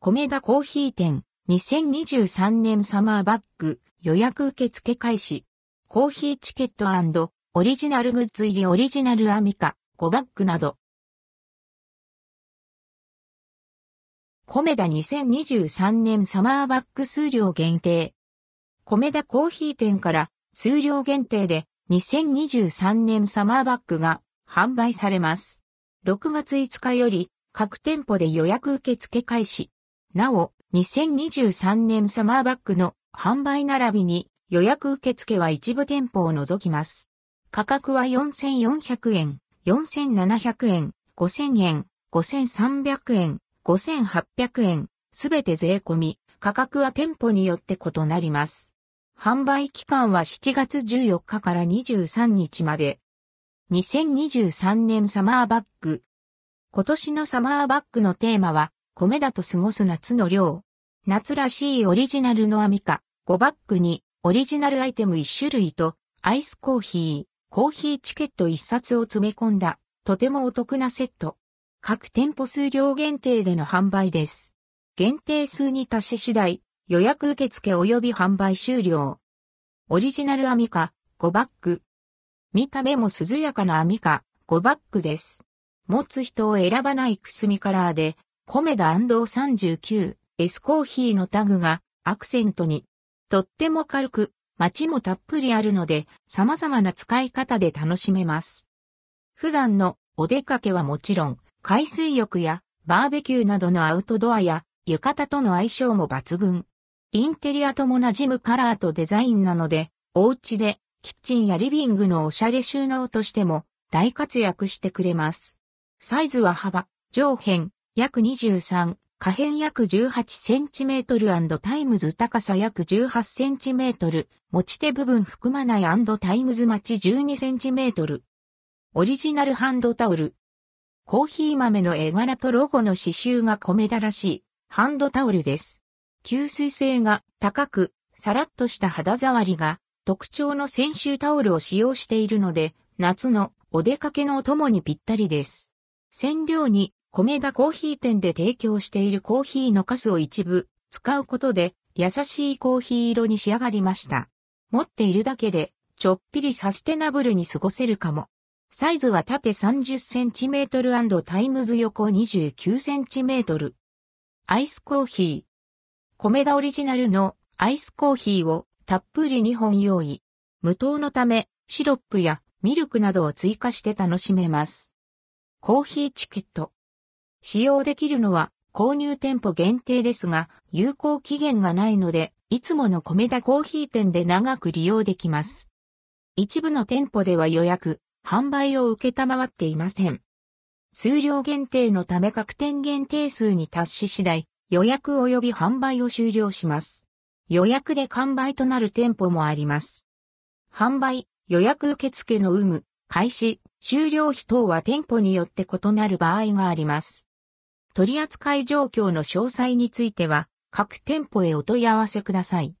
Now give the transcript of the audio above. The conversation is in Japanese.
米田コーヒー店、2023年サマーバッグ、予約受付開始。コーヒーチケットオリジナルグッズ入りオリジナルアミカ、5バッグなど。米田2023年サマーバッグ数量限定。米田コーヒー店から数量限定で2023年サマーバッグが販売されます。6月5日より各店舗で予約受付開始。なお、2023年サマーバッグの販売並びに予約受付は一部店舗を除きます。価格は4400円、4700円、5000円、5300円、5800円、すべて税込み、価格は店舗によって異なります。販売期間は7月14日から23日まで。2023年サマーバッグ。今年のサマーバッグのテーマは、米だと過ごす夏の量。夏らしいオリジナルのアミカ、5バッグにオリジナルアイテム1種類とアイスコーヒー、コーヒーチケット1冊を詰め込んだ、とてもお得なセット。各店舗数量限定での販売です。限定数に達し次第、予約受付及び販売終了。オリジナルアミカ、5バッグ。見た目も涼やかなアミカ、5バッグです。持つ人を選ばないくすみカラーで、コメダ &39、S コーヒーのタグがアクセントに。とっても軽く、街もたっぷりあるので、様々な使い方で楽しめます。普段のお出かけはもちろん、海水浴やバーベキューなどのアウトドアや浴衣との相性も抜群。インテリアとも馴染むカラーとデザインなので、お家でキッチンやリビングのおしゃれ収納としても大活躍してくれます。サイズは幅、上辺、約23、下辺約 18cm& タイムズ高さ約 18cm、持ち手部分含まないタイムズ待ち 12cm。オリジナルハンドタオル。コーヒー豆の絵柄とロゴの刺繍がコメダらしいハンドタオルです。吸水性が高く、さらっとした肌触りが特徴の泉州タオルを使用しているので、夏のお出かけのお供にぴったりです。染料にコメダ珈琲店で提供しているコーヒーのカスを一部使うことで優しいコーヒー色に仕上がりました。持っているだけでちょっぴりサステナブルに過ごせるかも。サイズは縦 30cm& タイムズ横 29cm。アイスコーヒー。米田オリジナルのアイスコーヒーをたっぷり2本用意。無糖のためシロップやミルクなどを追加して楽しめます。コーヒーチケット。使用できるのは購入店舗限定ですが、有効期限がないので、いつもの米田コーヒー店で長く利用できます。一部の店舗では予約、販売を受けたまわっていません。数量限定のため各店限定数に達し次第、予約及び販売を終了します。予約で完売となる店舗もあります。販売、予約受付の有無、開始、終了費等は店舗によって異なる場合があります。取扱状況の詳細については、各店舗へお問い合わせください。